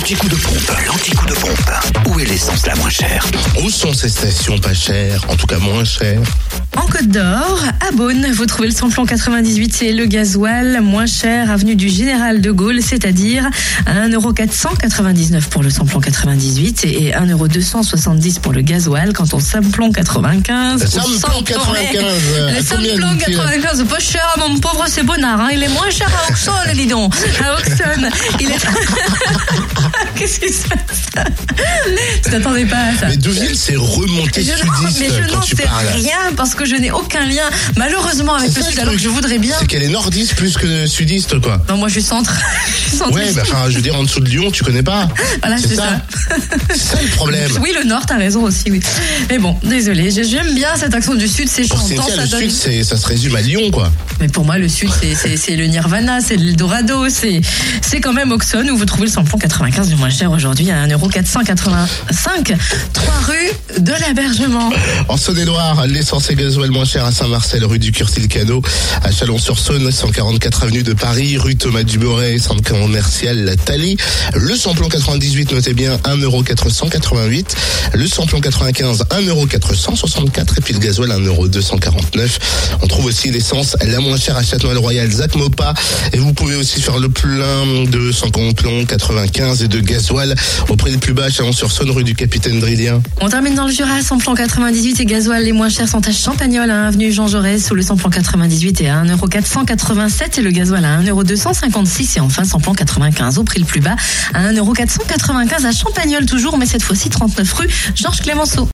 L'anti-coup de pompe, l'anti-coup de pompe. Où est l'essence la moins chère Où sont ces stations pas chères En tout cas moins chères En Côte d'Or, à Beaune, vous trouvez le samplon 98 c'est le gasoil moins cher, avenue du Général de Gaulle, c'est-à-dire à 1,499€ pour le samplon 98 et 1,270€ pour le gasoil. Quant au samplon 95, Le samplon 95, euh, le samplon dit-il 95, c'est pas cher, mon pauvre, c'est bonnard. Hein. Il est moins cher à Auxonne, À Auxonne, il est. Qu'est-ce qui se passe Tu t'attendais pas à ça Mais Deauville, c'est remonté je, sudiste mais je n'en sais rien parce que je n'ai aucun lien, malheureusement, avec le sud, alors que je voudrais bien. C'est qu'elle est nordiste plus que sudiste, quoi. Non, moi je suis centre. Je suis centre Ouais, bah, enfin, je veux dire, en dessous de Lyon, tu connais pas. Voilà, c'est ça. C'est ça le problème. Oui, le nord, t'as raison aussi, oui. Mais bon, désolé, j'aime bien cet accent du sud, c'est chantant, Cynthia, ça le donne. sud, ça se résume à Lyon, quoi. Mais pour moi, le sud, c'est- le Nirvana, c'est l'Eldorado, c'est c'est quand même Auxonne où vous trouvez le samplon 95 le moins cher aujourd'hui à 1,485€. 3 rue de l'Abergement. En Saône-et-Loire, l'essence et gasoil moins cher à Saint-Marcel, rue du Curtil-Cano, à Chalon-sur-Saône, 144 avenue de Paris, rue Thomas Duboret, centre commercial Thalie. Le samplon 98, notez bien, 1,488€. Le samplon 95, 1,464€. Et puis le gasoil, 1,249€. On trouve aussi l'essence la moins chère à Châtenois-le-Royal, Zac Mopa. Et vous pouvez aussi faire le plein de samplon 95 et de gasoil au prix le plus bas à Chalon-sur-Saône, rue du Capitaine Dridien. On termine dans le Jura, samplon 98 et gasoil les moins chers sont à Champagnol, à avenue Jean Jaurès, où le samplon 98 est à 1,487€ et le gasoil à 1,256€ et enfin samplon 95 au prix le plus bas à 1,495€ à Champagnol toujours, mais cette fois-ci 39 rue Georges Clémenceau.